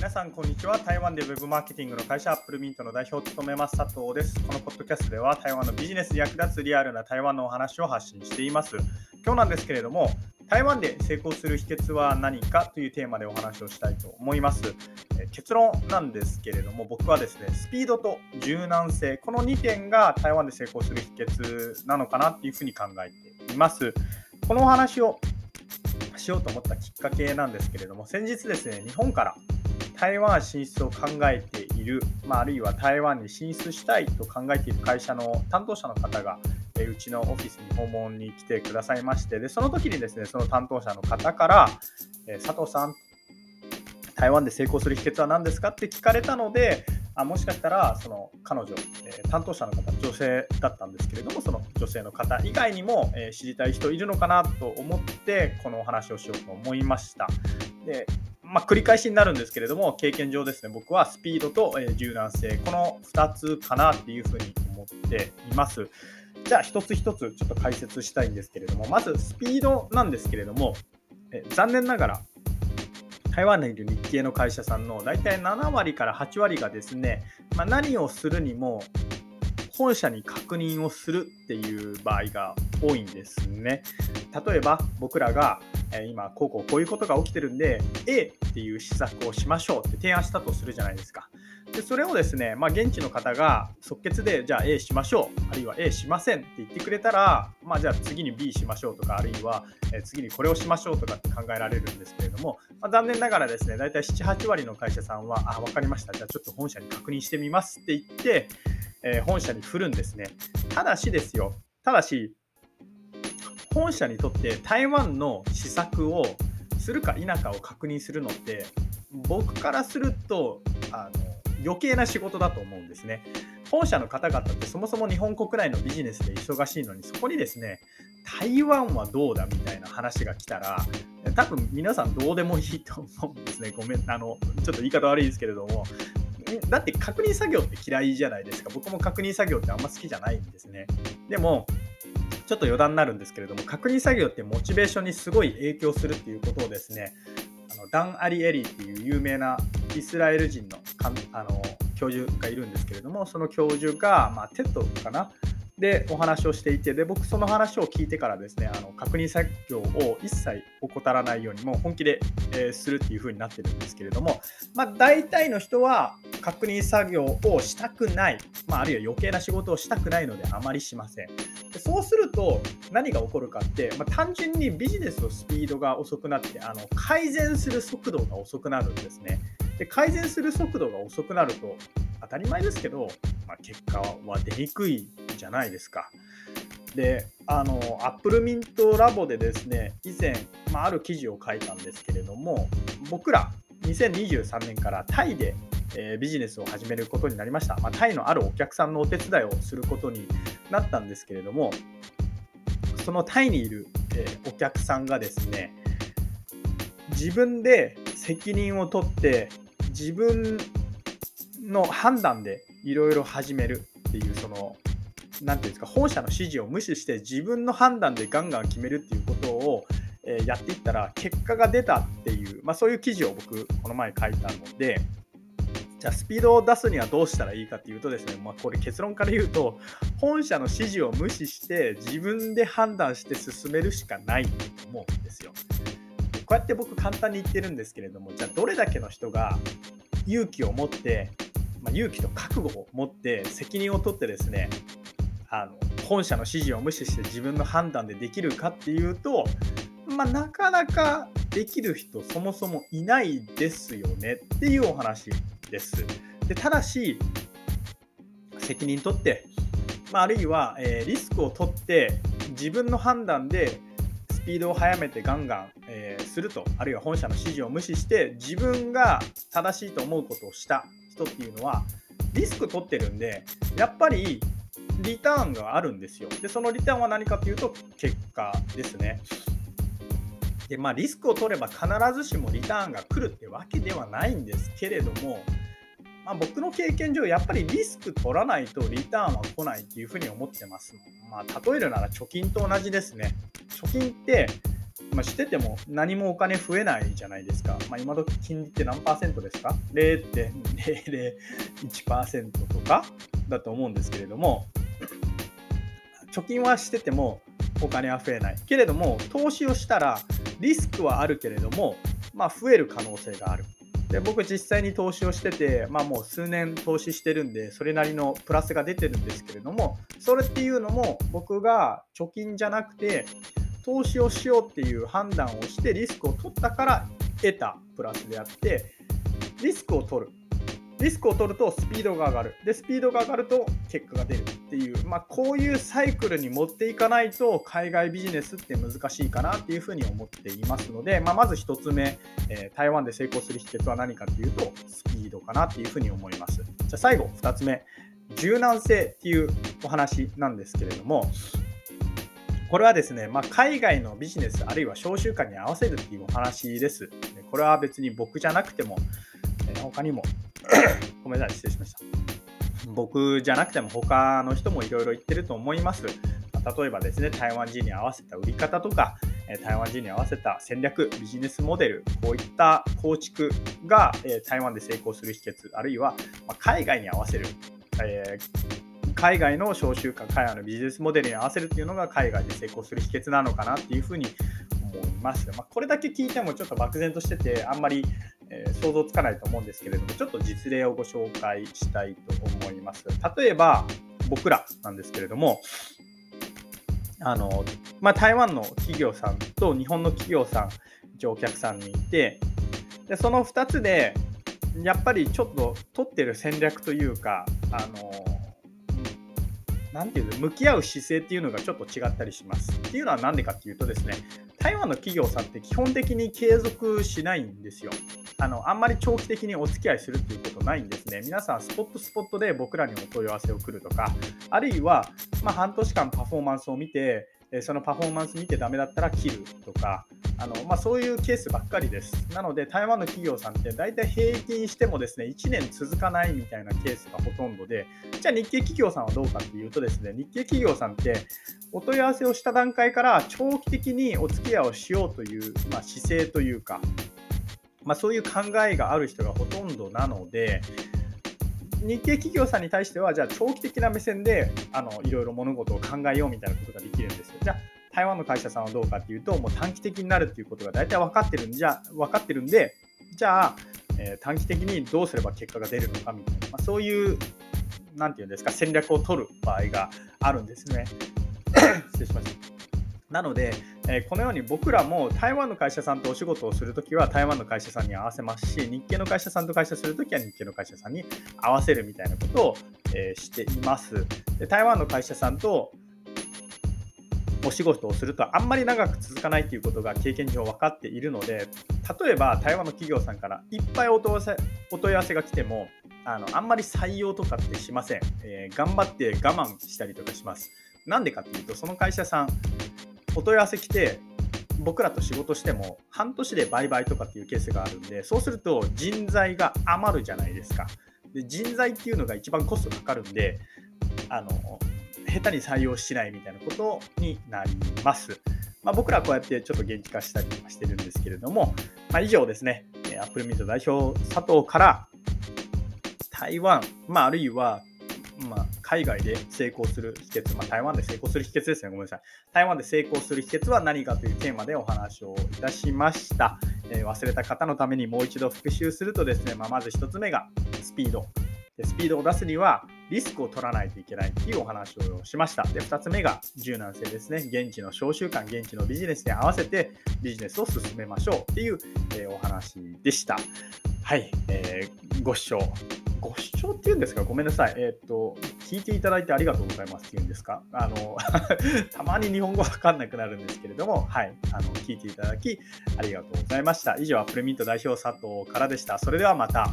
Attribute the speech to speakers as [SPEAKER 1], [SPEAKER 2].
[SPEAKER 1] 皆さんこんにちは。台湾でウェブマーケティングの会社アップルミントの代表を務めます佐藤です。このポッドキャストでは台湾のビジネスに役立つリアルな台湾のお話を発信しています。今日なんですけれども台湾で成功する秘訣は何かというテーマでお話をしたいと思います。え結論なんですけれども僕はですねスピードと柔軟性この2点が台湾で成功する秘訣なのかなっていうふうに考えています。このお話をしようと思ったきっかけなんですけれども先日ですね日本から台湾進出を考えている、まあ、あるいは台湾に進出したいと考えている会社の担当者の方が、えうちのオフィスに訪問に来てくださいましてでその時にですねその担当者の方から「え佐藤さん台湾で成功する秘訣は何ですか?」って聞かれたのであもしかしたらその彼女、え担当者の方女性だったんですけれどもその女性の方以外にも、え知りたい人いるのかなと思ってこのお話をしようと思いましたでまあ、繰り返しになるんですけれども、経験上ですね、僕はスピードと、柔軟性、この2つかなっていうふうに思っています。じゃあ、一つ一つちょっと解説したいんですけれども、まずスピードなんですけれども、え残念ながら、台湾にいる日系の会社さんの大体7割から8割がですね、まあ、何をするにも本社に確認をするっていう場合が多いんですね。例えば僕らが今こうこうこういうことが起きてるんで A っていう施策をしましょうって提案したとするじゃないですか。でそれをですね、まあ、現地の方が即決でじゃあ A しましょうあるいは A しませんって言ってくれたら、まあ、じゃあ次に B しましょうとかあるいは次にこれをしましょうとかって考えられるんですけれども、まあ、残念ながらですね大体78割の会社さんはあ分かりましたじゃあちょっと本社に確認してみますって言ってえー、本社に振るんですね。ただしですよ、ただし、本社にとって台湾の施策をするか否かを確認するのって、僕からするとあの余計な仕事だと思うんですね。本社の方々ってそもそも日本国内のビジネスで忙しいのにそこにですね台湾はどうだみたいな話が来たら多分皆さんどうでもいいと思うんですねごめんあのちょっと言い方悪いですけれどもだって確認作業って嫌いじゃないですか。僕も確認作業ってあんま好きじゃないんですね。でも、ちょっと余談になるんですけれども、確認作業ってモチベーションにすごい影響するっていうことをですね、あのダン・アリエリーっていう有名なイスラエル人のかあの教授がいるんですけれども、その教授が、まあ、テッドかな、でお話をしていてで僕その話を聞いてからですねあの確認作業を一切怠らないようにもう本気で、えー、するっていう風になってるんですけれども、まあ、大体の人は確認作業をしたくない、まあ、あるいは余計な仕事をしたくないのであまりしません。でそうすると何が起こるかって、まあ、単純にビジネスのスピードが遅くなってあの改善する速度が遅くなるんですね。で改善する速度が遅くなると当たり前ですけど、まあ、結果は出にくいじゃないですか。で、あの、アップルミントラボでですね、以前、まあ、ある記事を書いたんですけれども、僕ら2023年からタイで、えー、ビジネスを始めることになりました。まあ、タイのあるお客さんのお手伝いをすることになったんですけれども、そのタイにいる、えー、お客さんがですね、自分で責任を取って自分の判断でいろいろ始めるっていうその何ていうんですか本社の指示を無視して自分の判断でガンガン決めるっていうことを、やっていったら結果が出たっていう、まあ、そういう記事を僕この前書いたのでじゃあスピードを出すにはどうしたらいいかっていうとですね、まあ、これ結論から言うと本社の指示を無視して自分で判断して進めるしかないと思うんですよ。こうやって僕簡単に言ってるんですけれどもじゃあどれだけの人が勇気を持ってまあ、勇気と覚悟を持って責任を取ってですねあの本社の指示を無視して自分の判断でできるかっていうと、まあ、なかなかできる人そもそもいないですよねっていうお話です。でただし責任取って、まあ、あるいは、えー、リスクを取って自分の判断でスピードを速めてガンガン、えー、するとあるいは本社の指示を無視して自分が正しいと思うことをした人っていうのはリスク取ってるんでやっぱりリターンがあるんですよ。でそのリターンは何かというと結果ですね。でまあリスクを取れば必ずしもリターンが来るってわけではないんですけれども、まあ、僕の経験上やっぱりリスク取らないとリターンは来ないっていうふうに思ってます。まあ、例えるなら貯金と同じですね。貯金ってまあ、してても何もお金増えないじゃないですか。まあ、今時金利って何パーセントですか ?0.001% とかだと思うんですけれども、貯金はしててもお金は増えない。けれども、投資をしたらリスクはあるけれども、まあ、増える可能性がある。で僕実際に投資をしてて、まあ、もう数年投資してるんでそれなりのプラスが出てるんですけれどもそれっていうのも僕が貯金じゃなくて投資をしようっていう判断をしてリスクを取ったから得たプラスであってリスクを取る。リスクを取るとスピードが上がる。でスピードが上がると結果が出るっていう、まあ、こういうサイクルに持っていかないと海外ビジネスって難しいかなっていうふうに思っていますので、まあ、まず1つ目、えー、台湾で成功する秘訣は何かっていうとスピードかなっていうふうに思います。じゃあ最後2つ目柔軟性っていうお話なんですけれどもこれはですね、まあ、海外のビジネスあるいは商習慣に合わせるっていうお話です。これは別に僕じゃなくても、他にも ごめんなさい、失礼しました。僕じゃなくても他の人もいろいろ言ってると思います。例えばですね、台湾人に合わせた売り方とか、台湾人に合わせた戦略、ビジネスモデル、こういった構築が台湾で成功する秘訣、あるいは海外に合わせる、えー海外の商習慣、海外のビジネスモデルに合わせるっていうのが海外で成功する秘訣なのかなっていうふうに思います。まあ、これだけ聞いてもちょっと漠然としてて、あんまり、えー、想像つかないと思うんですけれども、ちょっと実例をご紹介したいと思います。例えば、僕らなんですけれども、あのまあ、台湾の企業さんと日本の企業さん、一応お客さんにいて、でその2つで、やっぱりちょっと取ってる戦略というか、あのなんていうの、向き合う姿勢っていうのがちょっと違ったりします。っていうのは何でかっていうとですね、台湾の企業さんって基本的に継続しないんですよ。あのあんまり長期的にお付き合いするっていうことないんですね。皆さん、スポットスポットで僕らにお問い合わせを来るとか、あるいは、まあ、半年間パフォーマンスを見て、そのパフォーマンス見てダメだったら切るとか、あのまあ、そういうケースばっかりです。なので、台湾の企業さんって大体平均してもですね、1年続かないみたいなケースがほとんどで、じゃあ日系企業さんはどうかっていうとですね、日系企業さんってお問い合わせをした段階から長期的にお付き合いをしようという、まあ、姿勢というか、まあ、そういう考えがある人がほとんどなので、日系企業さんに対しては、じゃあ長期的な目線であのいろいろ物事を考えようみたいなことができるんですよ。じゃあ台湾の会社さんはどうかっていうと、もう短期的になるっていうことが大体分かってるんじゃ、分かってるんで、じゃあ、えー、短期的にどうすれば結果が出るのかみたいな、まあ、そういう、なんていうんですか、戦略を取る場合があるんですね。失礼しました。なので、えー、このように僕らも台湾の会社さんとお仕事をするときは台湾の会社さんに合わせますし、日系の会社さんと会社するときは日系の会社さんに合わせるみたいなことを、えー、しています。で台湾の会社さんとお仕事をするとあんまり長く続かないということが経験上分かっているので例えば台湾の企業さんからいっぱいお問い合わせお問い合わせが来てもあのあんまり採用とかってしません、えー、頑張って我慢したりとかしますなんでかっていうとその会社さんお問い合わせ来て僕らと仕事しても半年で売買とかっていうケースがあるんでそうすると人材が余るじゃないですかで人材っていうのが一番コストかかるんであの下手に採用しないみたいなことになります。まあ、僕らはこうやってちょっと現地化したりしてるんですけれども、まあ、以上ですね、アップルミント代表佐藤から台湾、まあ、あるいは、まあ、海外で成功する秘訣、まあ、台湾で成功する秘訣ですね、ごめんなさい。台湾で成功する秘訣は何かというテーマでお話をいたしました。えー、忘れた方のためにもう一度復習するとですね、まあ、まず1つ目がスピード。でスピードを出すにはリスクを取らないといけないっていうお話をしました。で、2つ目が柔軟性ですね。現地の商習慣、現地のビジネスに合わせてビジネスを進めましょうっていう、えー、お話でした。はい、えー、ご視聴。ご視聴っていうんですか？ごめんなさい。えっ、と、聞いていただいてありがとうございますっていうんですか？あの、たまに日本語わかんなくなるんですけれども、はい、あの、聞いていただきありがとうございました。以上、アップルミント代表佐藤からでした。それではまた。